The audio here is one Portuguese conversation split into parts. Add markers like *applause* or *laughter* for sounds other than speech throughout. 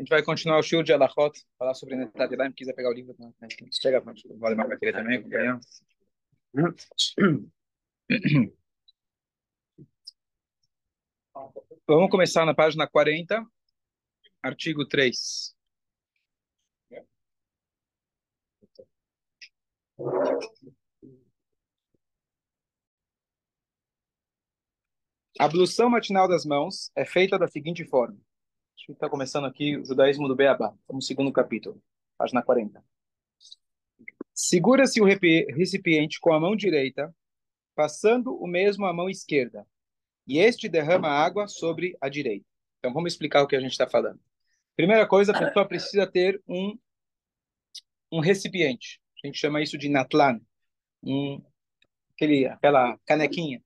A gente vai continuar o show de Alachot, falar sobre Netat Yadayim. Quiser pegar o livro, né? chega, Valdemar vai querer também acompanhar. Vamos começar na página 40, artigo 3. A ablução matinal das mãos é feita da seguinte forma. Está começando aqui o judaísmo do Beabá, no segundo capítulo, página 40. Segura-se o recipiente com a mão direita, passando o mesmo à mão esquerda, e este derrama água sobre a direita. Então vamos explicar o que a gente está falando. Primeira coisa, a pessoa precisa ter um, um recipiente. A gente chama isso de natlan, um, aquele, aquela canequinha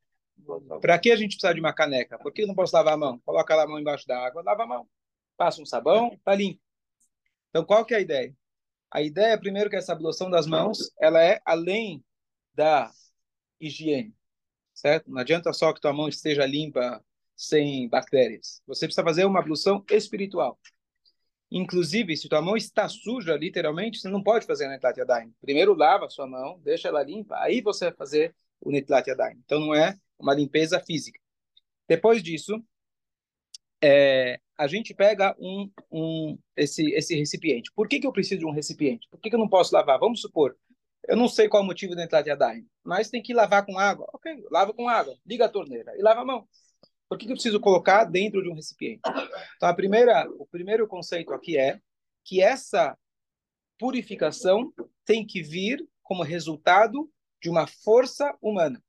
para que a gente precisa de uma caneca? Por que eu não posso lavar a mão? Coloca a mão embaixo da água, lava a mão. Passa um sabão, tá limpo. Então, qual que é a ideia? A ideia, primeiro, que essa ablução das mãos, ela é além da higiene, certo? Não adianta só que tua mão esteja limpa, sem bactérias. Você precisa fazer uma ablução espiritual. Inclusive, se tua mão está suja, literalmente, você não pode fazer Netlat Yadayim. Primeiro lava a sua mão, deixa ela limpa, aí você vai fazer o Netlat Yadayim. Então, não é uma limpeza física. Depois disso, é, a gente pega um, um, esse, esse recipiente. Por que, que eu preciso de um recipiente? Por que, que eu não posso lavar? Vamos supor, eu não sei qual é o motivo da entrada de Adain, mas tem que lavar com água. Ok, lava com água, liga a torneira e lava a mão. Por que, que eu preciso colocar dentro de um recipiente? Então, a primeira, o primeiro conceito aqui é que essa purificação tem que vir como resultado de uma força humana.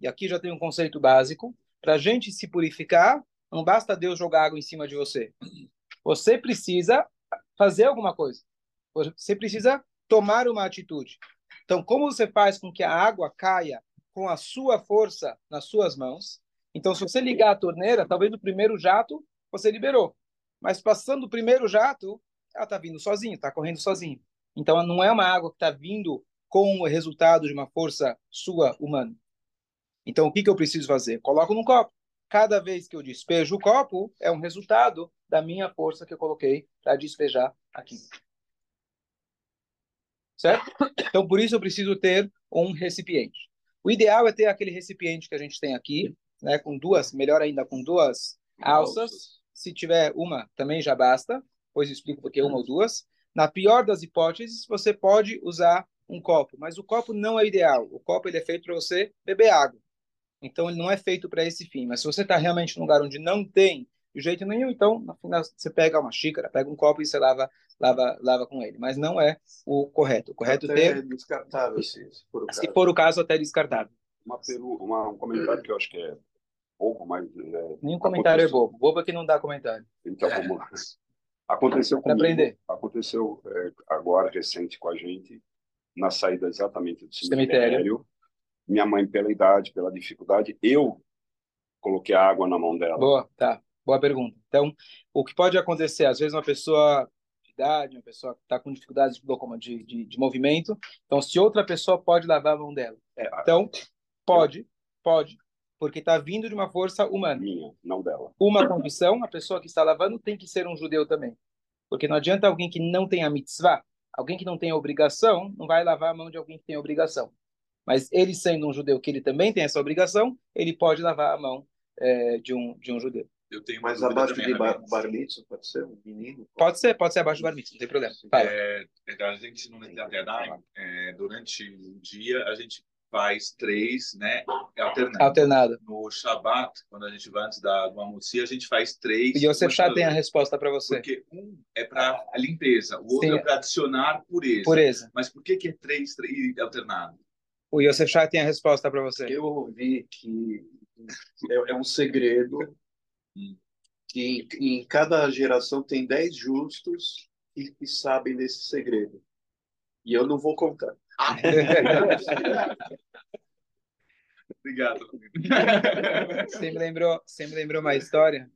E aqui já tem um conceito básico. Para a gente se purificar, não basta Deus jogar água em cima de você. Você precisa fazer alguma coisa. Você precisa tomar uma atitude. Então, como você faz com que a água caia com a sua força nas suas mãos? Então, se você ligar a torneira, talvez no primeiro jato você liberou. Mas passando o primeiro jato, ela está vindo sozinha, está correndo sozinha. Então, não é uma água que está vindo com o resultado de uma força sua humana. Então, o que, que eu preciso fazer? Coloco num copo. Cada vez que eu despejo o copo, é um resultado da minha força que eu coloquei para despejar aqui. Certo? Então, por isso eu preciso ter um recipiente. O ideal é ter aquele recipiente que a gente tem aqui, né, com duas, melhor ainda, com duas alças. Se tiver uma, também já basta. Depois eu explico porque uma ou duas. Na pior das hipóteses, você pode usar um copo, mas o copo não é ideal. O copo ele é feito para você beber água. Então ele não é feito para esse fim. Mas se você está realmente num lugar onde não tem de jeito nenhum, então no final você pega uma xícara, pega um copo e você lava, lava, lava com ele. Mas não é o correto. O correto até ter é descartável, se, se for o caso. Se for o caso, até descartável. Uma, peru, uma, um comentário que eu acho que é pouco, mas é, nenhum comentário aconteceu... é bobo. Bobo é que não dá comentário. Então vamos lá. Aconteceu comigo, aprender. Aconteceu é, agora recente com a gente na saída exatamente do cemitério. cemitério minha mãe, pela idade, pela dificuldade, eu coloquei a água na mão dela. Boa, tá. Boa pergunta. Então, o que pode acontecer? Às vezes, uma pessoa de idade, uma pessoa que está com dificuldades de, de, de, movimento, então, se outra pessoa pode lavar a mão dela. É, então, pode, pode, porque está vindo de uma força humana. Minha, não dela. Uma condição, a pessoa que está lavando tem que ser um judeu também. Porque não adianta alguém que não tem a mitzvah, alguém que não tem a obrigação, não vai lavar a mão de alguém que tem a obrigação. Mas ele sendo um judeu que ele também tem essa obrigação, ele pode lavar a mão é, de, um, de um judeu. Eu tenho mais abaixo de bar, bar mitzvah, pode ser um menino? Pode ser, pode ser abaixo de bar mitzvah, não tem problema. É, então, a gente no Netadai, é, durante o dia, a gente faz três, né, alternado. Alternado. No Shabat, quando a gente vai antes da Mamusi, a gente faz três. E você já tem a resposta para você. Porque um é para a limpeza, o outro Sim. é para adicionar pureza. Pureza. Mas por que que é três, três alternado? O Yosef Shah tem a resposta para você. Eu ouvi que é, é um segredo que em, em, cada geração tem dez justos que, que sabem desse segredo. E eu não vou contar. *laughs* *laughs* Obrigado. Você me lembrou, você me lembrou uma história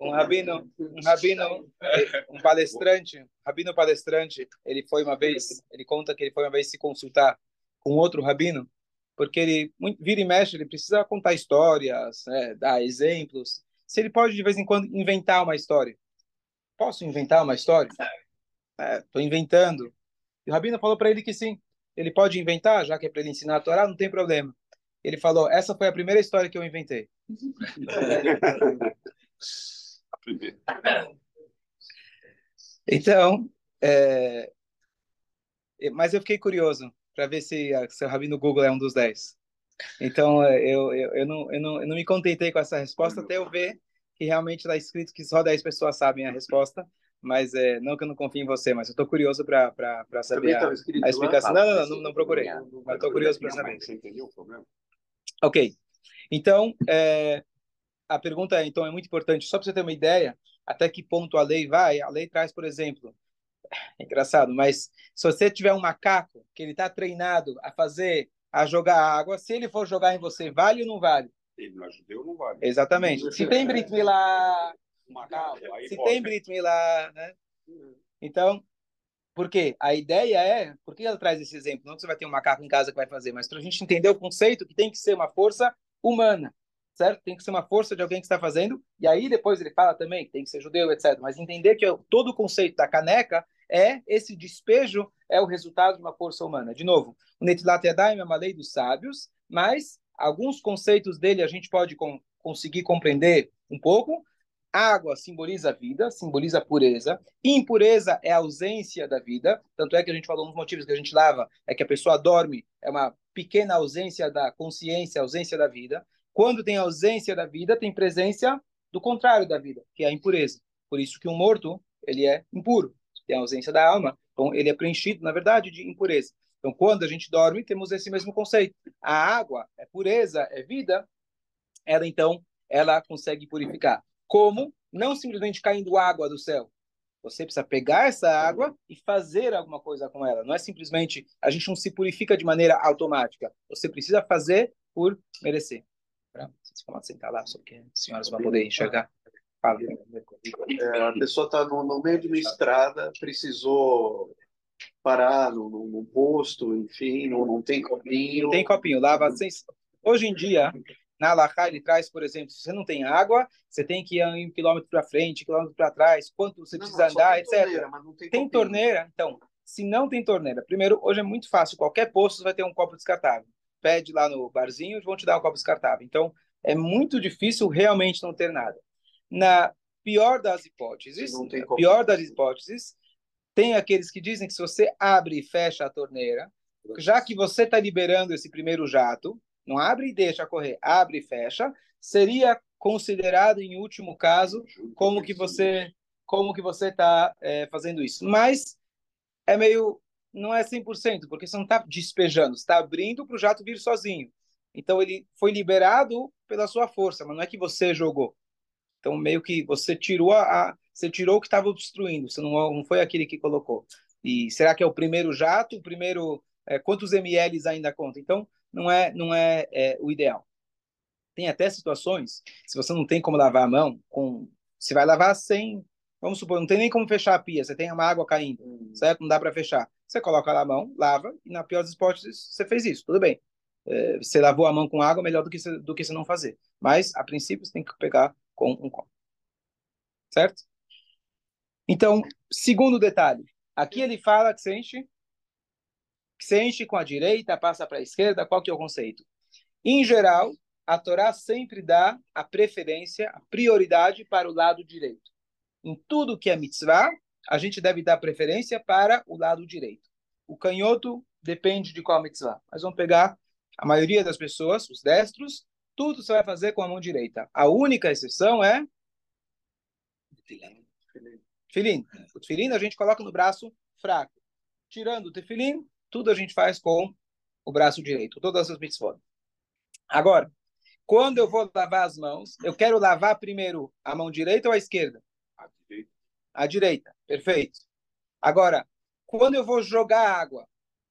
um rabino, um rabino, um palestrante, rabino palestrante, ele foi uma vez, ele conta que ele foi uma vez se consultar com outro rabino, porque ele vira e mexe, ele precisa contar histórias, né, dar exemplos. se ele pode de vez em quando inventar uma história. Posso inventar uma história? Estou é, inventando. E o Rabino falou para ele que sim. Ele pode inventar, já que é para ele ensinar a Torá, não tem problema. Ele falou: essa foi a primeira história que eu inventei. *laughs* a primeira. Então, é... mas eu fiquei curioso para ver se, se o Rabino Google é um dos dez. Então, eu, eu, eu, não, eu, não, eu não me contentei com essa resposta até eu ver que realmente está escrito que só 10 pessoas sabem a resposta, mas é, não que eu não confie em você, mas eu estou curioso para saber a, a, explicação. Lá, não, não, não, não, procurei, mas estou curioso para saber. Você entendeu o problema? Ok. Então, é, a pergunta é, então é muito importante, só para você ter uma ideia, até que ponto a lei vai. A lei traz, por exemplo, é engraçado, mas se você tiver um macaco que ele está treinado a fazer, a jogar água, se ele for jogar em você, vale ou não vale? Ele não ajudou, não vale. Exatamente. Se tem Brit Milá, se tem Brit Milá, né? Então, por quê? A ideia é, por que ela traz esse exemplo? Não que você vai ter um macaco em casa que vai fazer, mas para a gente entender o conceito que tem que ser uma força humana, certo? Tem que ser uma força de alguém que está fazendo, e aí depois ele fala também que tem que ser judeu, etc. Mas entender que todo o conceito da caneca é esse despejo é o resultado de uma força humana. De novo, o Netilat Yadayim é uma lei dos sábios, mas alguns conceitos dele a gente pode com, conseguir compreender um pouco. Água simboliza vida, simboliza pureza. Impureza é a ausência da vida. Tanto é que a gente falou, um dos motivos que a gente lava é que a pessoa dorme, é uma pequena ausência da consciência, ausência da vida. Quando tem ausência da vida, tem presença do contrário da vida, que é a impureza. Por isso que um morto, ele é impuro. Tem a ausência da alma, então ele é preenchido, na verdade, de impureza. Então, quando a gente dorme, temos esse mesmo conceito. A água é pureza, é vida, ela então, ela consegue purificar. Como? Não simplesmente caindo água do céu. Você precisa pegar essa água e fazer alguma coisa com ela. Não é simplesmente, a gente não se purifica de maneira automática. Você precisa fazer por merecer. Vocês falam sentar lá, só que as senhoras vão poder enxergar. Fala. É, a pessoa está no, no meio de uma estrada, precisou parar no, no, no posto, enfim, não, não tem copinho. Tem copinho, lava sem... Hoje em dia, na Alahá, ele traz, por exemplo, se você não tem água, você tem que ir um quilômetro para frente, um quilômetro para trás, quanto você não, precisa andar, etc. Torneira, tem, tem torneira, então, se não tem torneira, primeiro, hoje é muito fácil, qualquer posto vai ter um copo descartável. Pede lá no barzinho, vão te dar um copo descartável. Então, é muito difícil realmente não ter nada. Na pior das hipóteses, pior das hipóteses, tem aqueles que dizem que se você abre e fecha a torneira, já que você está liberando esse primeiro jato, não abre e deixa correr, abre e fecha, seria considerado em último caso como que você como que você está é, fazendo isso. Mas é meio não é 100%, porque você não está despejando, está abrindo para o jato vir sozinho. Então ele foi liberado pela sua força, mas não é que você jogou. Então meio que você tirou a, você tirou o que estava obstruindo, você não, não foi aquele que colocou. E será que é o primeiro jato, o primeiro é, quantos ml ainda conta? Então não é não é, é, o ideal. Tem até situações, se você não tem como lavar a mão, com você vai lavar sem, vamos supor, não tem nem como fechar a pia, você tem uma água caindo, hum. certo? Não dá para fechar. Você coloca lá a mão, lava e na pior das hipóteses você fez isso, tudo bem. É, você lavou a mão com água melhor do que você, do que você não fazer. Mas a princípio você tem que pegar com um copo, certo? Então, segundo detalhe, aqui ele fala que se enche, que se enche com a direita, passa para a esquerda, qual que é o conceito? Em geral, a Torá sempre dá a preferência, a prioridade para o lado direito. Em tudo que é mitzvah, a gente deve dar preferência para o lado direito. O canhoto depende de qual mitzvah. Mas vamos pegar a maioria das pessoas, os destros, tudo você vai fazer com a mão direita. A única exceção é tefilim. O tefilim a gente coloca no braço fraco. Tirando o tefilim, tudo a gente faz com o braço direito, todas as mitzvot. Agora, quando eu vou lavar as mãos, eu quero lavar primeiro a mão direita ou a esquerda? A direita. A direita, perfeito. Agora, quando eu vou jogar água,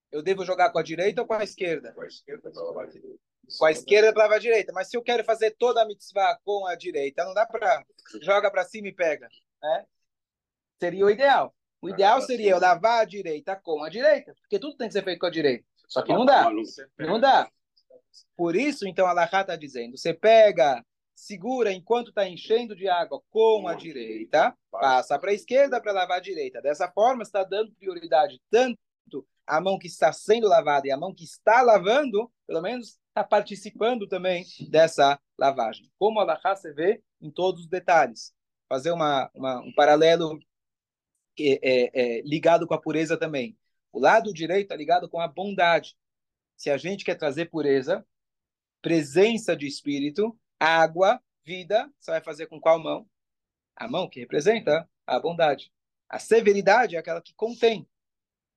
eu devo jogar com a direita ou com a esquerda? Com a esquerda para lavar a direita. Com a esquerda para lavar a direita. Mas se eu quero fazer toda a mitzvah com a direita, não dá para joga para cima e pega, né? seria o ideal. O ideal seria eu lavar a direita com a direita, porque tudo tem que ser feito com a direita. Só que não dá. Não dá. Por isso, então, a Laha está dizendo, você pega segura enquanto está enchendo de água com a direita, passa para a esquerda para lavar a direita. Dessa forma, está dando prioridade tanto à mão que está sendo lavada e à mão que está lavando, pelo menos está participando também dessa lavagem. Como a Laha você vê em todos os detalhes. Fazer uma, uma um paralelo é, é, é, ligado com a pureza também. O lado direito está ligado com a bondade. Se a gente quer trazer pureza, presença de espírito, água, vida, você vai fazer com qual mão? A mão que representa a bondade. A severidade é aquela que contém,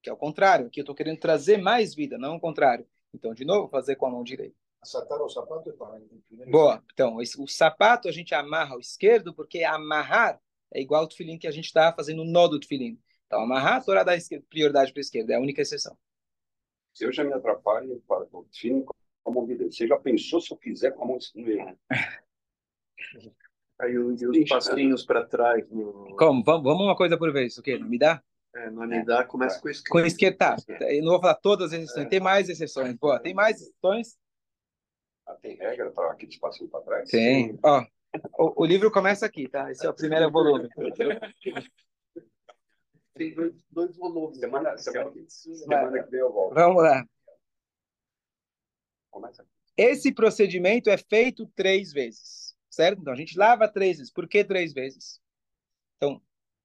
que é o contrário. Aqui eu estou querendo trazer mais vida, não o contrário. Então, de novo, fazer com a mão direita. Acertar o sapato é Boa. Então, o sapato a gente amarra ao esquerdo, porque amarrar é igual ao tefilim que a gente está fazendo o nó do tefilim. Então, amarrar, a Torá dá prioridade para a esquerda, é a única exceção. Eu já me atrapalho para o tefilim com a mão direita. Você já pensou se eu fizer com a mão esquerda? Aí os, os passinhos para trás. No... Como? Vamos, vamos uma coisa por vez, o quê? Me dá? É, no Anidá começa com esquerda. Com esquerda, tá. Eu não vou falar todas as exceções, é. tem mais exceções. Boa, tem mais exceções? Ah, tem regra para aquele passinho para trás? Tem. Ó, o, o, livro começa aqui, tá? Esse é o primeiro volume. Tem dois, dois volumes. Semana, semana, semana que vem eu volto. Vamos lá. Esse procedimento é feito três vezes, certo? Então a gente lava três vezes. Por que três vezes? Então,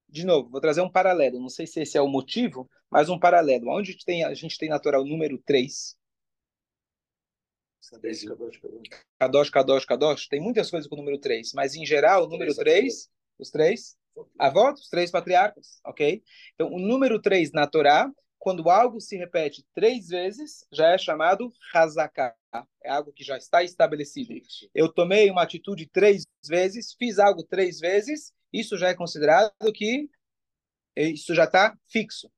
de novo, vou trazer um paralelo. Não sei se esse é o motivo, mas um paralelo. Onde a gente tem, a gente tem natural número 3, Kadosh, Kadosh, Kadosh. Tem muitas coisas com o número 3, mas em geral, o número 3, os três, avós, os três patriarcas, ok? Então, o número 3 na Torá, quando algo se repete três vezes, já é chamado Hazaká. É algo que já está estabelecido. Eu tomei uma atitude três vezes, fiz algo três vezes, isso já é considerado que isso já está fixo.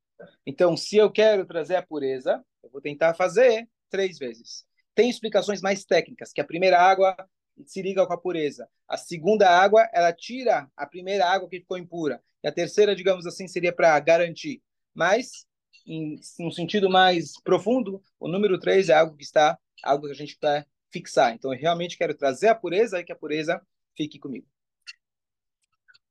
Então, se eu quero trazer a pureza, eu vou tentar fazer três vezes. Tem explicações mais técnicas, que a primeira água se liga com a pureza. A segunda água, ela tira a primeira água que ficou impura. E a terceira, digamos assim, seria para garantir. Mas, em, um sentido mais profundo, o número 3 é algo que está, algo que a gente quer fixar. Então, eu realmente quero trazer a pureza e que a pureza fique comigo.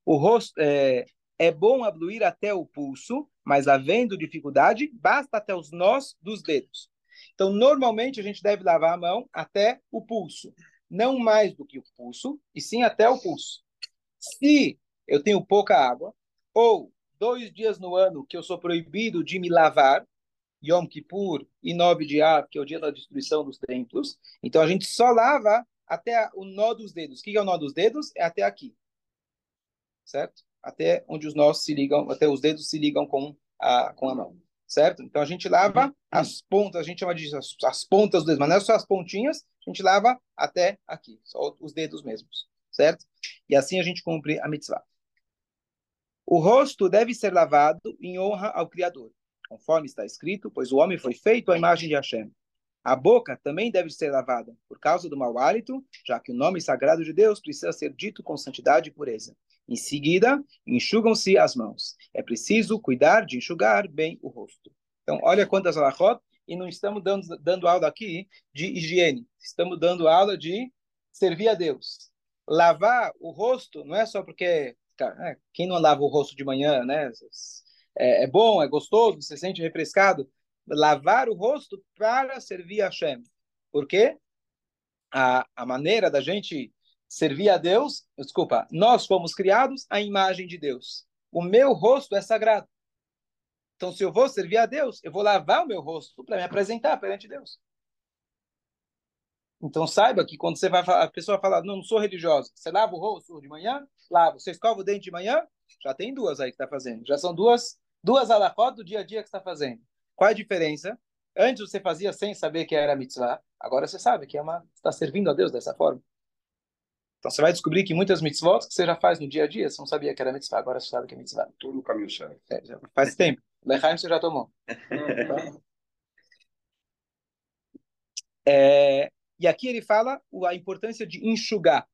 O rosto é, é bom abluir até o pulso, mas havendo dificuldade, basta até os nós dos dedos. Então, normalmente, a gente deve lavar a mão até o pulso. Não mais do que o pulso, e sim até o pulso. Se eu tenho pouca água, ou dois dias no ano que eu sou proibido de me lavar, Yom Kippur e 9 de Av, que é o dia da destruição dos templos, então a gente só lava até o nó dos dedos. O que é o nó dos dedos? É até aqui. Certo? Até onde os nós se ligam, até os dedos se ligam com a, com a mão certo? Então a gente lava uhum. as pontas, a gente chama de as, as, pontas dos dedos, mas não é só as pontinhas, a gente lava até aqui, só os dedos mesmos, certo? E assim a gente cumpre a mitzvah. O rosto deve ser lavado em honra ao Criador, conforme está escrito, pois o homem foi feito à imagem de Hashem. A boca também deve ser lavada, por causa do mau hálito, já que o nome sagrado de Deus precisa ser dito com santidade e pureza. Em seguida, enxugam-se as mãos. É preciso cuidar de enxugar bem o rosto. Então, olha quantas alahot, e não estamos dando, dando aula aqui de higiene, estamos dando aula de servir a Deus. Lavar o rosto não é só porque é, quem não lava o rosto de manhã, né? É, é, bom, é gostoso, você se sente refrescado. Lavar o rosto para servir a Hashem. Por quê? A, a maneira da gente servir a Deus, desculpa, nós fomos criados à imagem de Deus. O meu rosto é sagrado. Então, se eu vou servir a Deus, eu vou lavar o meu rosto para me apresentar perante Deus. Então, saiba que quando você vai falar, a pessoa fala, não, não sou religiosa, você lava o rosto de manhã? Lava. Você escova o dente de manhã? Já tem duas aí que está fazendo. Já são duas, duas alahot do dia a dia que está fazendo. Qual a diferença? Antes você fazia sem saber que era mitzvah, agora você sabe que é uma está servindo a Deus dessa forma. Então você vai descobrir que muitas mitzvot que você já faz no dia a dia, você não sabia que era mitzvah, agora você sabe que é mitzvah. Tudo no caminho certo. É, faz tempo. Lechaim você já tomou. *laughs* é, e aqui ele fala a importância de enxugar.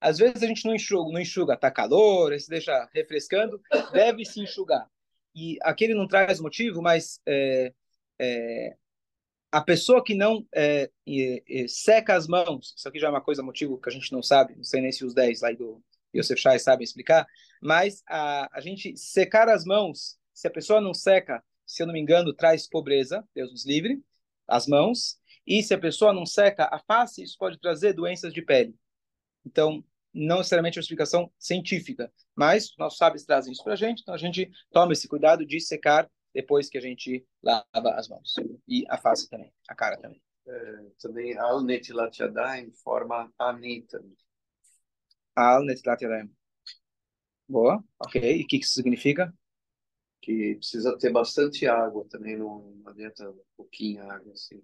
Às vezes a gente não enxuga, não enxuga, tá calor, se deixa refrescando, deve se enxugar. E aqui ele não traz motivo, mas é, é, a pessoa que não é, seca as mãos, isso aqui já é uma coisa, motivo que a gente não sabe, não sei nem se os 10 lá do Yosef Shai sabem explicar, mas a, a gente secar as mãos, se a pessoa não seca, se eu não me engano, traz pobreza, Deus nos livre, as mãos, e se a pessoa não seca a face, isso pode trazer doenças de pele. Então, não necessariamente uma explicação científica, mas nossos sábios trazem isso para a gente, então a gente toma esse cuidado de secar depois que a gente lava as mãos. E a face também, a cara também. É, também al netilat yadayim forma anita. Al netilat yadayim. Boa, ok. E o que, que isso significa? Que precisa ter bastante água também, não adianta pouquinha água assim.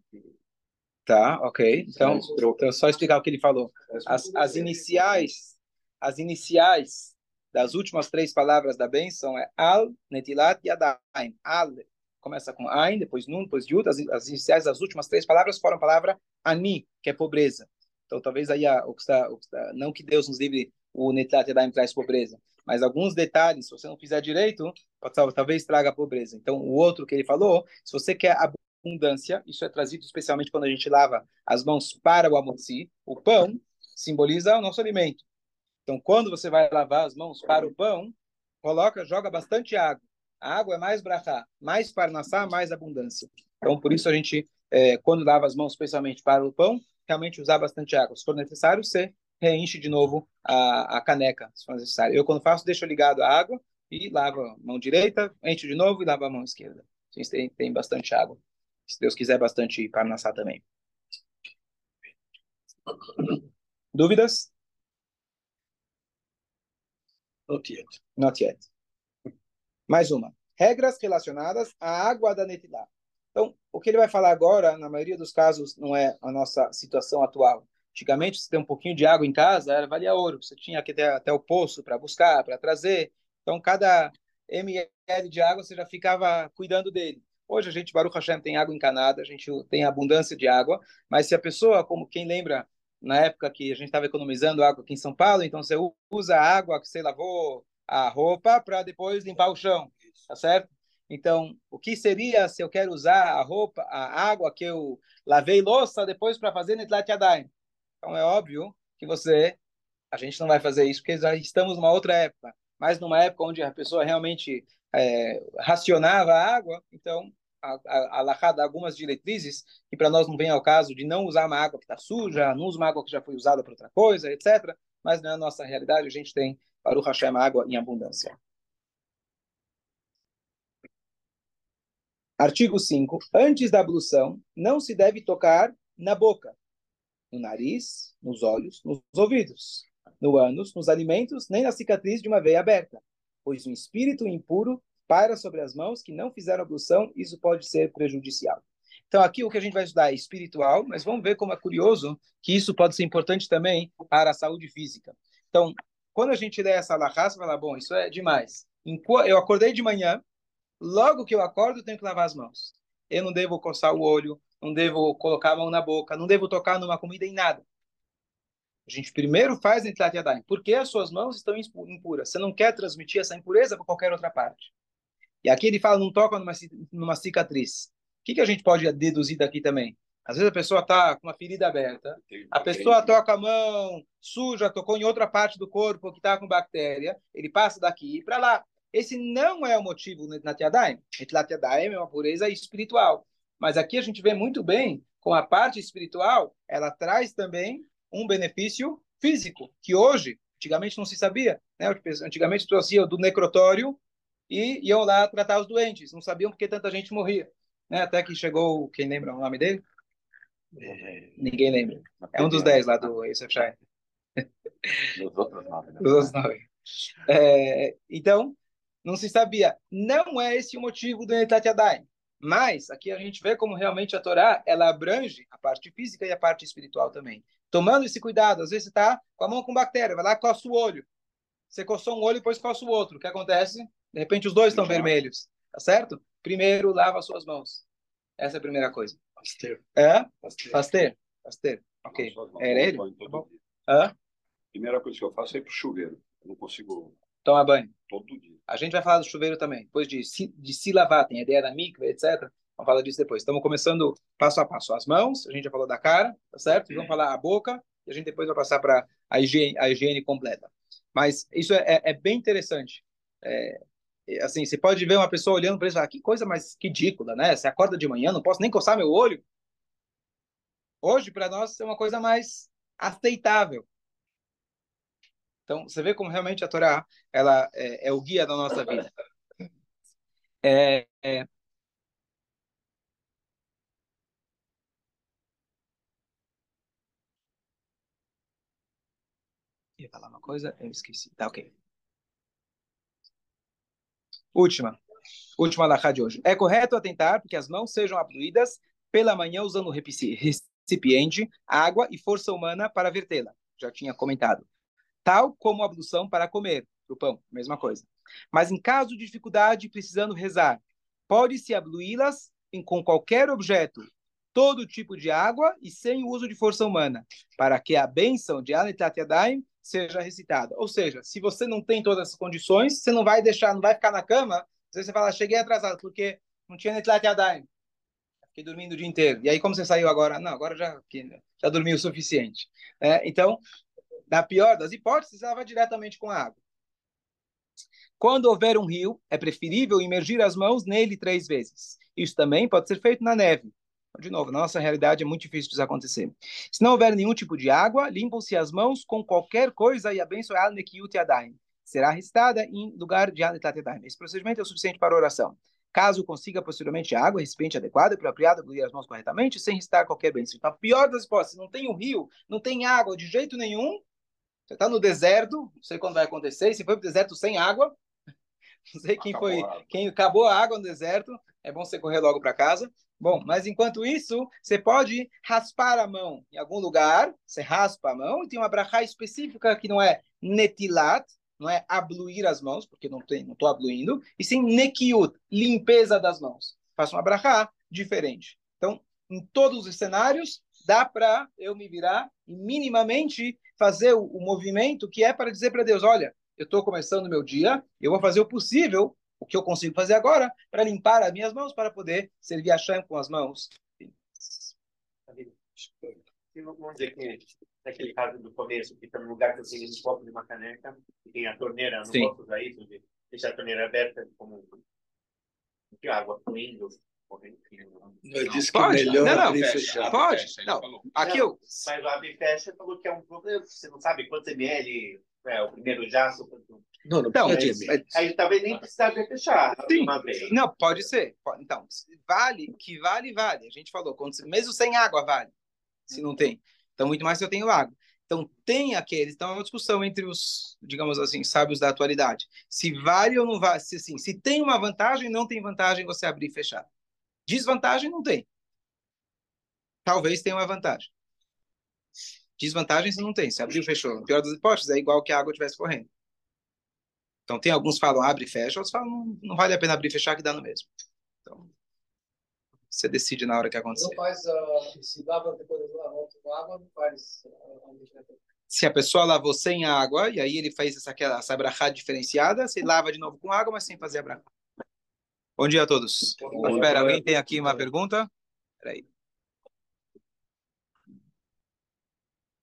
Tá, ok. Então, então, só explicar o que ele falou. As, as iniciais, as iniciais das últimas três palavras da bênção é Al, Netilat e Adain. Al começa com Ain, depois Nun, depois Yud. As, as iniciais das últimas três palavras foram a palavra Ani, que é pobreza. Então, talvez aí a, o que está, o que está, não que Deus nos livre o Netilat e Adain traz pobreza, mas alguns detalhes, se você não fizer direito, pode, talvez traga pobreza. Então, o outro que ele falou, se você quer abundância, isso é trazido especialmente quando a gente lava as mãos para o amotzi, o pão simboliza o nosso alimento. Então, quando você vai lavar as mãos para o pão, coloca, joga bastante água. A água é mais brachá, mais parnassá, mais abundância. Então, por isso a gente, é, quando lava as mãos especialmente para o pão, realmente usar bastante água. Se for necessário, você reenche de novo a, a caneca, se for necessário. Eu, quando faço, deixo ligado a água e lavo a mão direita, enche de novo e lavo a mão esquerda. Tem, tem bastante água. Se Deus quiser, bastante parnassá também. Dúvidas? Not yet. Not yet. Mais uma. Regras relacionadas à água da Netilá. Então, o que ele vai falar agora, na maioria dos casos, não é a nossa situação atual. Antigamente, você tem um pouquinho de água em casa, era valia ouro. Você tinha que ter até o poço para buscar, para trazer. Então, cada ml de água, você já ficava cuidando dele. Hoje a gente, Baruch Hashem, tem água encanada, a gente tem abundância de água, mas se a pessoa, como quem lembra, na época que a gente estava economizando água aqui em São Paulo, então você usa a água que você lavou a roupa para depois limpar o chão, tá certo? Então, o que seria se eu quero usar a roupa, a água que eu lavei louça depois para fazer Netlat Yadayim? Então, é óbvio que você, a gente não vai fazer isso porque já estamos numa outra época, mas numa época onde a pessoa realmente é, racionava a água, então a, a, algumas diretrizes que para nós não vem ao caso de não usar uma água que está suja, não usar uma água que já foi usada para outra coisa, etc. Mas na nossa realidade a gente tem para o Hashem água em abundância. Artigo 5. Antes da ablução, não se deve tocar na boca, no nariz, nos olhos, nos ouvidos, no ânus, nos alimentos, nem na cicatriz de uma veia aberta, pois um espírito impuro paira sobre as mãos que não fizeram ablução, isso pode ser prejudicial. Então, aqui o que a gente vai estudar é espiritual, mas vamos ver como é curioso que isso pode ser importante também para a saúde física. Então, quando a gente lê essa alahá, você fala, bom, isso é demais. Eu acordei de manhã, logo que eu acordo, eu tenho que lavar as mãos. Eu não devo coçar o olho, não devo colocar a mão na boca, não devo tocar numa comida em nada. A gente primeiro faz Netilat Yadayim, porque as suas mãos estão impuras. Você não quer transmitir essa impureza para qualquer outra parte. E aqui ele fala, não toca numa, numa cicatriz. O que, que a gente pode deduzir daqui também? Às vezes a pessoa está com uma ferida aberta, a pessoa toca a mão suja, tocou em outra parte do corpo que está com bactéria, ele passa daqui para lá. Esse não é o motivo na Natiadaim. Natiadaim é uma pureza espiritual. Mas aqui a gente vê muito bem com a parte espiritual, ela traz também um benefício físico, que hoje, antigamente não se sabia. Né? Antigamente iam do necrotório e iam lá tratar os doentes, não sabiam porque tanta gente morria. Né? Até que chegou, quem lembra o nome dele? É... Ninguém lembra. É um dos dez lá do Yosef Shai. Os outros nove. Né? Os outros nove. É, então, não se sabia. Não é esse o motivo do Netat Yadayim. Mas aqui a gente vê como realmente a Torá ela abrange a parte física e a parte espiritual também. Tomando esse cuidado, às vezes você está com a mão com bactéria, vai lá coça o olho. Você coçou um olho e depois coça o outro. O que acontece? De repente os dois estão vermelhos. Tá certo? Primeiro lava as suas mãos. Essa é a primeira coisa. Pasteur. É? Pasteur. Pasteur. Ok. Era ele? Hã? Primeira coisa que eu faço é ir pro chuveiro. Eu não consigo Tomar banho. todo dia. A gente vai falar do chuveiro também. Depois de se, de se lavar, tem a ideia da mikva, etc. Vamos falar disso depois. Estamos começando passo a passo. As mãos, a gente já falou da cara, tá certo? Vamos falar a boca e a gente depois vai passar para a higiene, a higiene completa. Mas isso é, é, é bem interessante. É, assim, você pode ver uma pessoa olhando para isso e falar, que coisa mais ridícula, né? Você acorda de manhã, não posso nem coçar meu olho. Hoje, para nós, é uma coisa mais aceitável. Então, você vê como realmente a Torá ela é, é o guia da nossa vida. É, é... Ia falar uma coisa, eu esqueci. Tá, ok. Última. Última da de hoje. É correto atentar porque as mãos sejam abluídas pela manhã usando o recipiente, água e força humana para vertê-la. Já tinha comentado. Tal como a ablução para comer, o pão, mesma coisa. Mas em caso de dificuldade, precisando rezar, pode-se abluí-las com qualquer objeto, todo tipo de água e sem o uso de força humana, para que a bênção de Anitat Yadayim seja recitada. Ou seja, se você não tem todas as condições, você não vai deixar, não vai ficar na cama, às vezes você fala, cheguei atrasado, porque não tinha Netlat Yadayim. Fiquei dormindo o dia inteiro. E aí, como você saiu agora? Não, agora já, já dormi o suficiente. É, então, na pior das hipóteses, ela vai diretamente com a água. Quando houver um rio, é preferível imergir as mãos nele três vezes. Isso também pode ser feito na neve. De novo, na nossa realidade é muito difícil disso acontecer. Se não houver nenhum tipo de água, limpam-se as mãos com qualquer coisa e abençoe Nekiut Yadayim. Será restada em lugar de Anitat Yadayim. Esse procedimento é o suficiente para a oração. Caso consiga posteriormente água, recipiente adequado e apropriado, abrir as mãos corretamente, sem restar qualquer bênção. Então, a pior das hipóteses, não tem um rio, não tem água de jeito nenhum, você está no deserto, não sei quando vai acontecer, se foi para o deserto sem água, *laughs* não sei quem acabou foi, quem acabou a água no deserto, é bom você correr logo para casa. Bom, mas enquanto isso, você pode raspar a mão em algum lugar, você raspa a mão, e tem uma brachá específica que não é netilat, não é abluir as mãos, porque não estou abluindo, e sim nekiut, limpeza das mãos. Faça uma brachá diferente. Então, em todos os cenários, dá para eu me virar e minimamente fazer o, o movimento que é para dizer para Deus, olha, eu estou começando o meu dia, eu vou fazer o possível, o que eu consigo fazer agora, para limpar as minhas mãos, para poder servir a chão com as mãos. Vamos dizer que naquele caso do começo, que está no lugar que eu tenho um copo de uma caneca, e tem a torneira, não Sim. posso usar isso, de deixar a torneira aberta como de água fluindo, eu disse que pode. melhor não, não, fechar. Pode. Não, aqui eu... Mas o abre e fecha falou que é um problema. Você não sabe quantos ml é o primeiro jaço. Não, não então, pode. Mas, aí talvez nem precisaria fechar Sim. Não, pode ser. Então, vale, que vale, vale. A gente falou, mesmo sem água, vale. Se não tem. Então, muito mais se eu tenho água. Então, tem aqueles. Então, é uma discussão entre os, digamos assim, sábios da atualidade. Se vale ou não vale. Se, assim, se tem uma vantagem, não tem vantagem você abrir e fechar. Desvantagem não tem. Talvez tenha uma vantagem. Desvantagem você não tem. Se abriu, fechou. No pior das hipóteses, é igual que a água estivesse correndo. Então, tem alguns que falam abre e fecha, outros falam não, não vale a pena abrir e fechar, que dá no mesmo. Então, você decide na hora que acontecer. Não faz, uh, se lava depois da água, não faz. Uh, se a pessoa lavou sem água, e aí ele faz essa, essa brachá diferenciada, você lava de novo com água, mas sem fazer a brachá. Bom dia a todos. Espera, alguém tem aqui uma pergunta? Peraí.